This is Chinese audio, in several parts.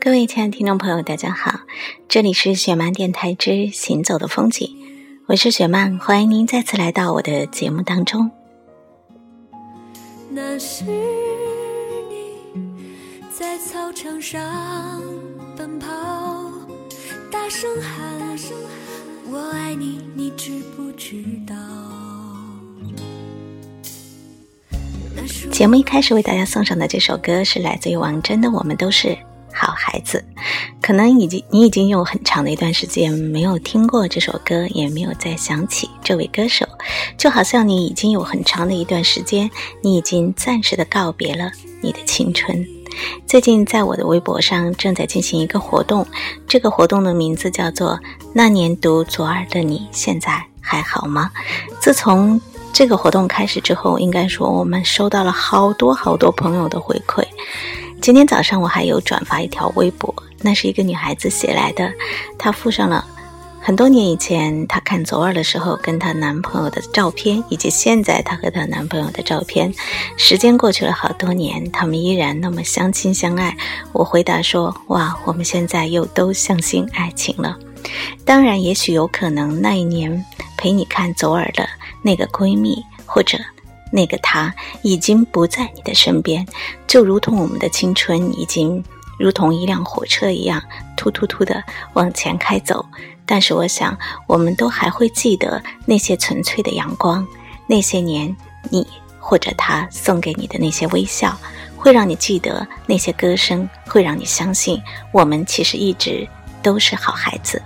各位亲爱的听众朋友，大家好，这里是雪漫电台之行走的风景，我是雪漫，欢迎您再次来到我的节目当中。那是你在操场上奔跑，大声喊“我爱你”，你知不知道？节目一开始为大家送上的这首歌是来自于王铮的《我们都是好孩子》。可能已经你已经有很长的一段时间没有听过这首歌，也没有再想起这位歌手，就好像你已经有很长的一段时间，你已经暂时的告别了你的青春。最近在我的微博上正在进行一个活动，这个活动的名字叫做“那年读左耳的你现在还好吗？”自从这个活动开始之后，应该说我们收到了好多好多朋友的回馈。今天早上我还有转发一条微博，那是一个女孩子写来的，她附上了很多年以前她看左耳的时候跟她男朋友的照片，以及现在她和她男朋友的照片。时间过去了好多年，他们依然那么相亲相爱。我回答说：哇，我们现在又都相信爱情了。当然，也许有可能那一年陪你看左耳的。那个闺蜜或者那个他已经不在你的身边，就如同我们的青春已经如同一辆火车一样突突突的往前开走。但是我想，我们都还会记得那些纯粹的阳光，那些年你或者他送给你的那些微笑，会让你记得那些歌声，会让你相信我们其实一直都是好孩子。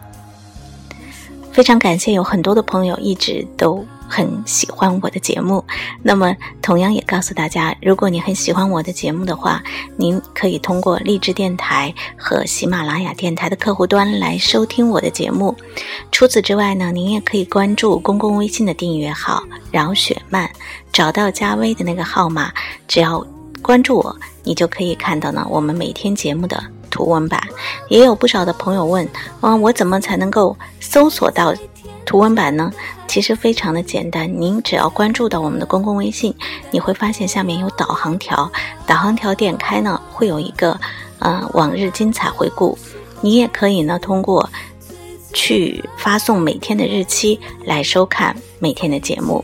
非常感谢有很多的朋友一直都。很喜欢我的节目，那么同样也告诉大家，如果你很喜欢我的节目的话，您可以通过荔枝电台和喜马拉雅电台的客户端来收听我的节目。除此之外呢，您也可以关注公共微信的订阅号“饶雪漫”，找到加微的那个号码，只要关注我，你就可以看到呢我们每天节目的图文版。也有不少的朋友问，啊，我怎么才能够搜索到？图文版呢，其实非常的简单。您只要关注到我们的公共微信，你会发现下面有导航条，导航条点开呢，会有一个呃往日精彩回顾。你也可以呢通过去发送每天的日期来收看每天的节目。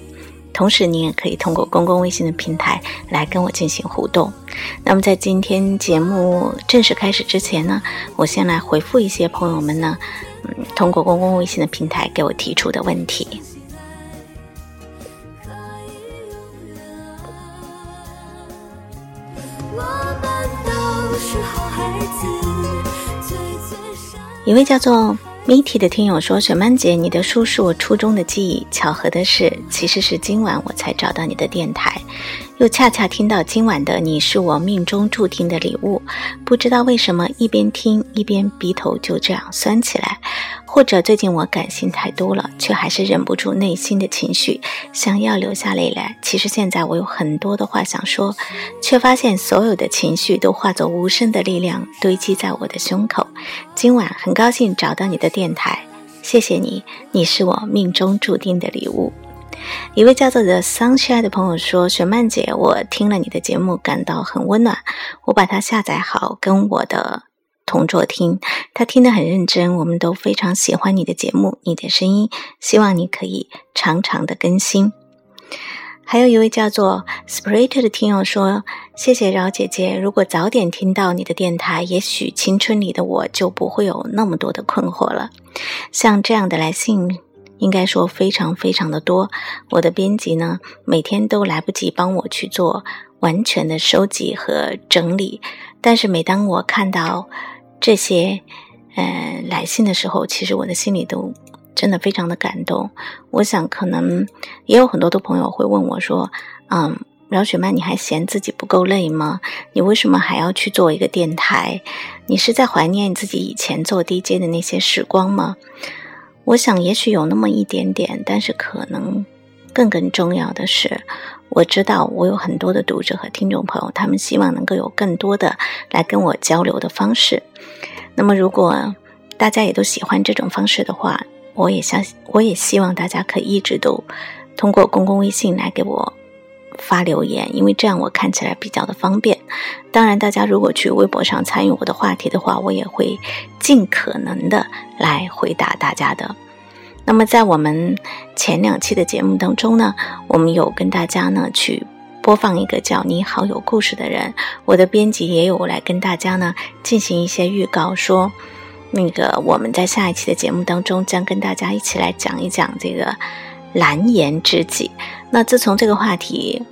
同时，你也可以通过公共微信的平台来跟我进行互动。那么，在今天节目正式开始之前呢，我先来回复一些朋友们呢。嗯通过公共微信的平台给我提出的问题。一位叫做 Mitty 的听友说：“雪曼姐，你的书是我初中的记忆。巧合的是，其实是今晚我才找到你的电台。”又恰恰听到今晚的你是我命中注定的礼物，不知道为什么一边听一边鼻头就这样酸起来，或者最近我感性太多了，却还是忍不住内心的情绪，想要流下泪来。其实现在我有很多的话想说，却发现所有的情绪都化作无声的力量堆积在我的胸口。今晚很高兴找到你的电台，谢谢你，你是我命中注定的礼物。一位叫做 The Sunshine 的朋友说：“雪曼姐，我听了你的节目，感到很温暖。我把它下载好，跟我的同桌听，他听得很认真。我们都非常喜欢你的节目，你的声音，希望你可以常常的更新。”还有一位叫做 Spirit 的听友说：“谢谢饶姐姐，如果早点听到你的电台，也许青春里的我就不会有那么多的困惑了。像这样的来信。”应该说非常非常的多，我的编辑呢每天都来不及帮我去做完全的收集和整理，但是每当我看到这些呃来信的时候，其实我的心里都真的非常的感动。我想可能也有很多的朋友会问我说：“嗯，饶雪曼，你还嫌自己不够累吗？你为什么还要去做一个电台？你是在怀念自己以前做 DJ 的那些时光吗？”我想，也许有那么一点点，但是可能更更重要的是，我知道我有很多的读者和听众朋友，他们希望能够有更多的来跟我交流的方式。那么，如果大家也都喜欢这种方式的话，我也相信，我也希望大家可以一直都通过公共微信来给我发留言，因为这样我看起来比较的方便。当然，大家如果去微博上参与我的话题的话，我也会尽可能的来回答大家的。那么，在我们前两期的节目当中呢，我们有跟大家呢去播放一个叫“你好有故事”的人，我的编辑也有来跟大家呢进行一些预告，说那个我们在下一期的节目当中将跟大家一起来讲一讲这个蓝颜知己。那自从这个话题，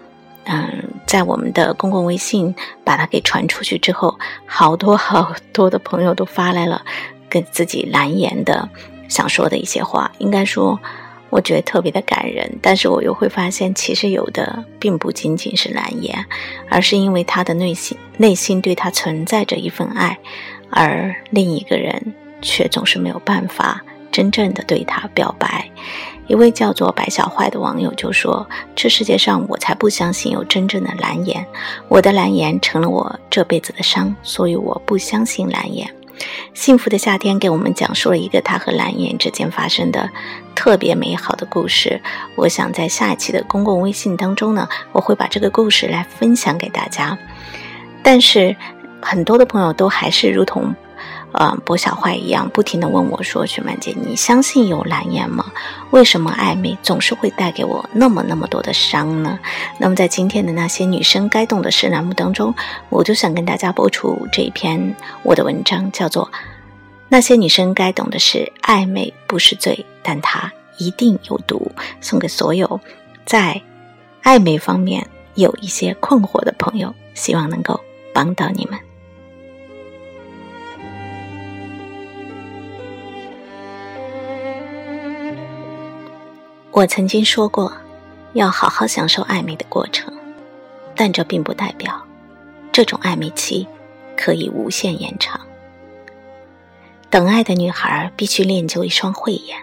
嗯，在我们的公共微信把它给传出去之后，好多 好多的朋友都发来了跟自己蓝颜的。想说的一些话，应该说，我觉得特别的感人。但是我又会发现，其实有的并不仅仅是蓝颜，而是因为他的内心内心对他存在着一份爱，而另一个人却总是没有办法真正的对他表白。一位叫做白小坏的网友就说：“这世界上我才不相信有真正的蓝颜，我的蓝颜成了我这辈子的伤，所以我不相信蓝颜。”幸福的夏天给我们讲述了一个他和蓝颜之间发生的特别美好的故事。我想在下一期的公共微信当中呢，我会把这个故事来分享给大家。但是很多的朋友都还是如同。呃，博小坏一样，不停的问我说：“雪曼姐，你相信有蓝颜吗？为什么暧昧总是会带给我那么那么多的伤呢？”那么在今天的那些女生该懂的事栏目当中，我就想跟大家播出这一篇我的文章，叫做《那些女生该懂的事》，暧昧不是罪，但它一定有毒。送给所有在暧昧方面有一些困惑的朋友，希望能够帮到你们。我曾经说过，要好好享受暧昧的过程，但这并不代表这种暧昧期可以无限延长。等爱的女孩必须练就一双慧眼，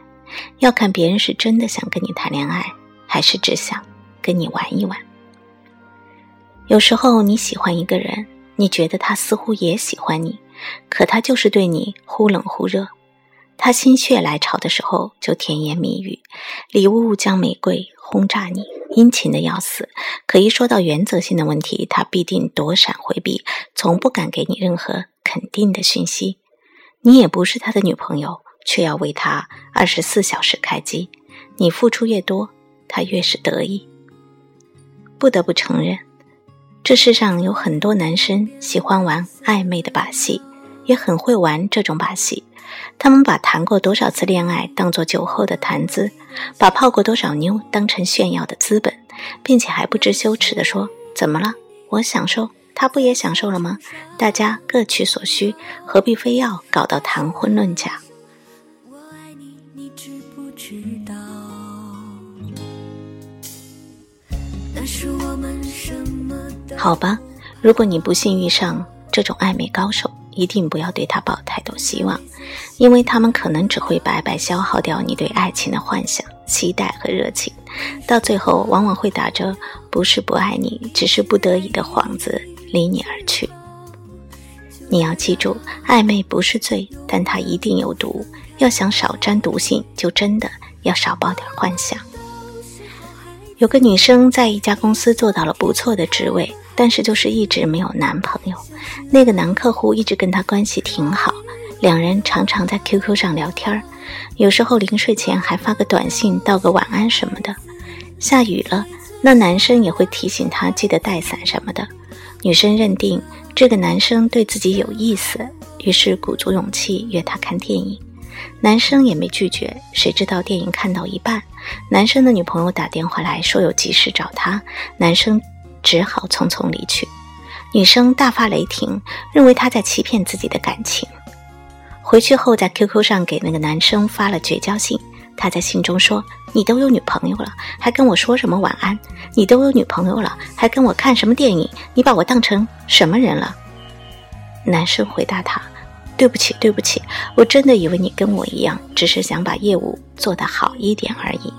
要看别人是真的想跟你谈恋爱，还是只想跟你玩一玩。有时候你喜欢一个人，你觉得他似乎也喜欢你，可他就是对你忽冷忽热。他心血来潮的时候就甜言蜜语，礼物将玫瑰轰炸你，殷勤的要死。可一说到原则性的问题，他必定躲闪回避，从不敢给你任何肯定的讯息。你也不是他的女朋友，却要为他二十四小时开机。你付出越多，他越是得意。不得不承认，这世上有很多男生喜欢玩暧昧的把戏，也很会玩这种把戏。他们把谈过多少次恋爱当做酒后的谈资，把泡过多少妞当成炫耀的资本，并且还不知羞耻地说：“怎么了？我享受，他不也享受了吗？大家各取所需，何必非要搞到谈婚论嫁？”好吧，如果你不幸遇上这种暧昧高手。一定不要对他抱太多希望，因为他们可能只会白白消耗掉你对爱情的幻想、期待和热情，到最后往往会打着不是不爱你，只是不得已的幌子离你而去。你要记住，暧昧不是罪，但它一定有毒。要想少沾毒性，就真的要少抱点幻想。有个女生在一家公司做到了不错的职位。但是就是一直没有男朋友，那个男客户一直跟她关系挺好，两人常常在 QQ 上聊天儿，有时候临睡前还发个短信道个晚安什么的。下雨了，那男生也会提醒她记得带伞什么的。女生认定这个男生对自己有意思，于是鼓足勇气约他看电影，男生也没拒绝。谁知道电影看到一半，男生的女朋友打电话来说有急事找他，男生。只好匆匆离去，女生大发雷霆，认为他在欺骗自己的感情。回去后，在 QQ 上给那个男生发了绝交信。他在信中说：“你都有女朋友了，还跟我说什么晚安？你都有女朋友了，还跟我看什么电影？你把我当成什么人了？”男生回答他：“对不起，对不起，我真的以为你跟我一样，只是想把业务做得好一点而已。”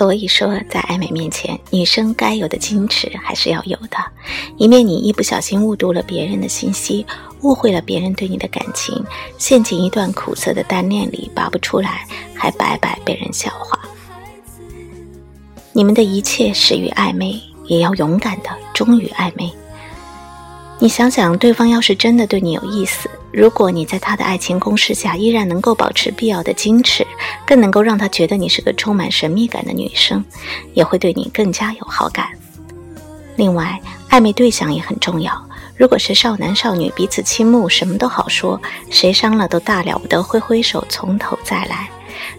所以说，在爱美面前，女生该有的矜持还是要有的，以免你一不小心误读了别人的信息，误会了别人对你的感情，陷进一段苦涩的单恋里拔不出来，还白白被人笑话。你们的一切始于暧昧，也要勇敢的忠于暧昧。你想想，对方要是真的对你有意思。如果你在他的爱情攻势下依然能够保持必要的矜持，更能够让他觉得你是个充满神秘感的女生，也会对你更加有好感。另外，暧昧对象也很重要。如果是少男少女彼此倾慕，什么都好说，谁伤了都大了不得，挥挥手从头再来。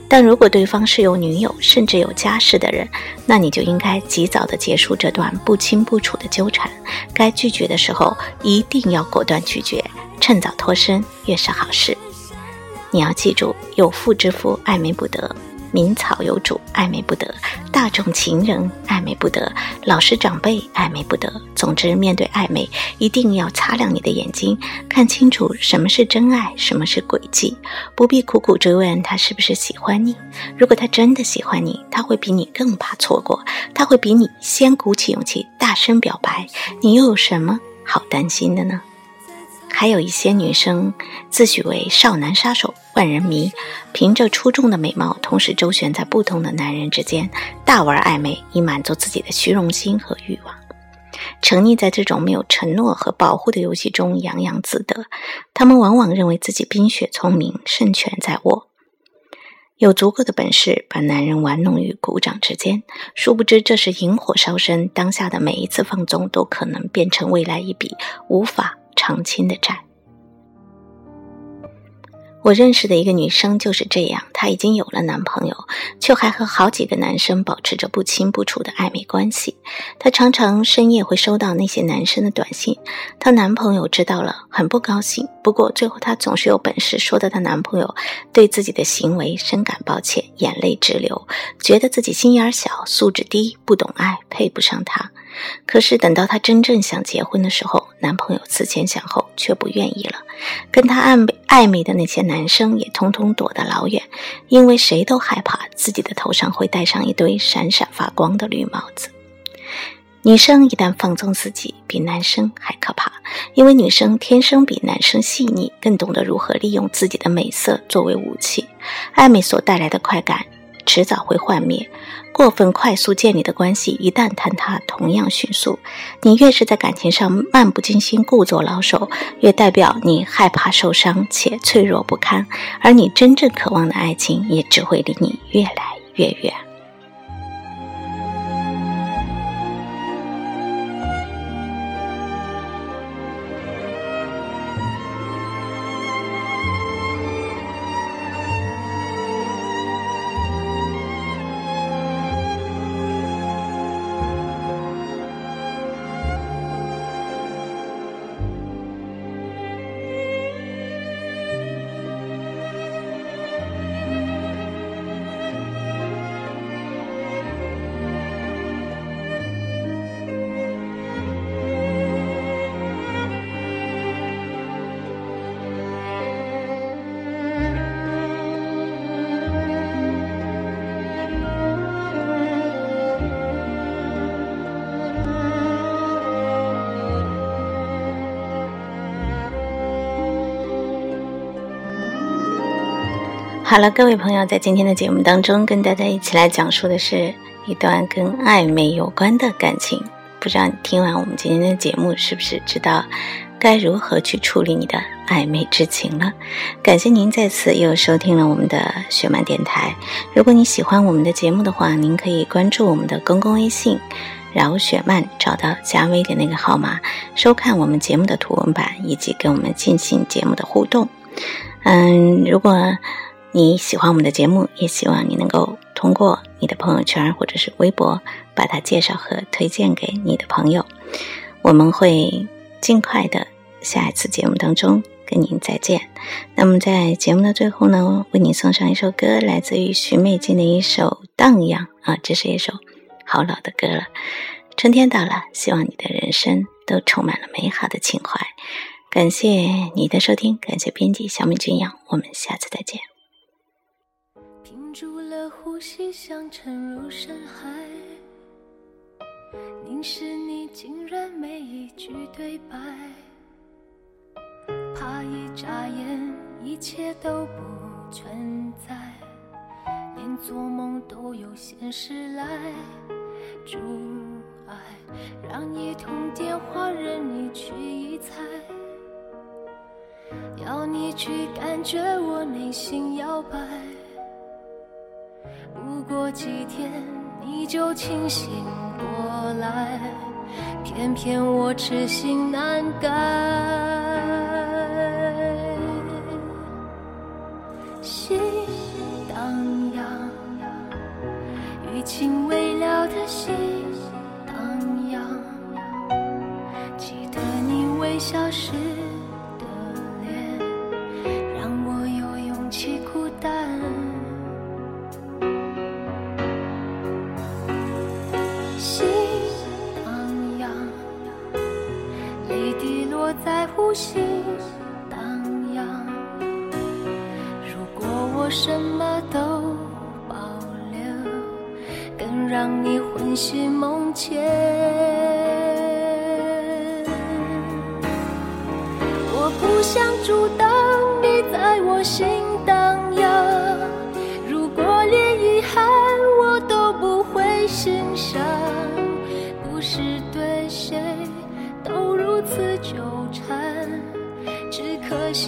但如果对方是有女友甚至有家室的人，那你就应该及早的结束这段不清不楚的纠缠。该拒绝的时候一定要果断拒绝。趁早脱身越是好事。你要记住，有妇之夫爱美不得，民草有主爱美不得，大众情人爱美不得，老师长辈爱美不得。总之，面对暧昧，一定要擦亮你的眼睛，看清楚什么是真爱，什么是诡计。不必苦苦追问他是不是喜欢你。如果他真的喜欢你，他会比你更怕错过，他会比你先鼓起勇气大声表白。你又有什么好担心的呢？还有一些女生自诩为少男杀手、万人迷，凭着出众的美貌，同时周旋在不同的男人之间，大玩暧昧，以满足自己的虚荣心和欲望。沉溺在这种没有承诺和保护的游戏中，洋洋自得。他们往往认为自己冰雪聪明，胜券在握，有足够的本事把男人玩弄于股掌之间。殊不知，这是引火烧身。当下的每一次放纵，都可能变成未来一笔无法。偿清的债。我认识的一个女生就是这样，她已经有了男朋友，却还和好几个男生保持着不清不楚的暧昧关系。她常常深夜会收到那些男生的短信，她男朋友知道了很不高兴。不过最后她总是有本事说的，她男朋友对自己的行为深感抱歉，眼泪直流，觉得自己心眼小，素质低，不懂爱，配不上他。可是等到她真正想结婚的时候，男朋友思前想后，却不愿意了。跟她暧昧暧昧的那些男生也通通躲得老远，因为谁都害怕自己的头上会戴上一堆闪闪发光的绿帽子。女生一旦放纵自己，比男生还可怕，因为女生天生比男生细腻，更懂得如何利用自己的美色作为武器。暧昧所带来的快感。迟早会幻灭，过分快速建立的关系一旦坍塌，同样迅速。你越是在感情上漫不经心、故作老手，越代表你害怕受伤且脆弱不堪，而你真正渴望的爱情也只会离你越来越远。好了，各位朋友，在今天的节目当中，跟大家一起来讲述的是一段跟暧昧有关的感情。不知道你听完我们今天的节目，是不是知道该如何去处理你的暧昧之情了？感谢您再次又收听了我们的雪漫电台。如果你喜欢我们的节目的话，您可以关注我们的公共微信“饶雪漫”，找到加微的那个号码，收看我们节目的图文版，以及跟我们进行节目的互动。嗯，如果你喜欢我们的节目，也希望你能够通过你的朋友圈或者是微博，把它介绍和推荐给你的朋友。我们会尽快的下一次节目当中跟您再见。那么在节目的最后呢，为你送上一首歌，来自于徐美静的一首《荡漾》啊，这是一首好老的歌了。春天到了，希望你的人生都充满了美好的情怀。感谢你的收听，感谢编辑小美君阳，我们下次再见。吸，像沉入深海。凝视你，竟然没一句对白。怕一眨眼，一切都不存在，连做梦都有现实来阻碍，让一通电话任你去臆猜，要你去感觉我内心摇摆。几天，你就清醒过来，偏偏我痴心难改。在呼吸荡漾。如果我。什么都保留，更让你魂系梦牵。我不想阻挡你在我心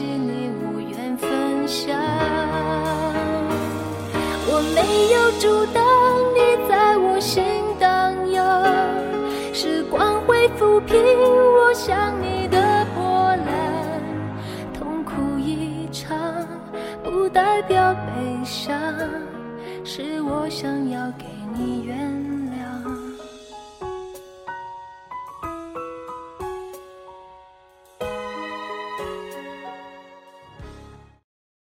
可惜你无缘分享。我没有阻挡你在我心荡漾，时光会抚平我想你的波澜。痛苦一场不代表悲伤，是我想要给你原谅。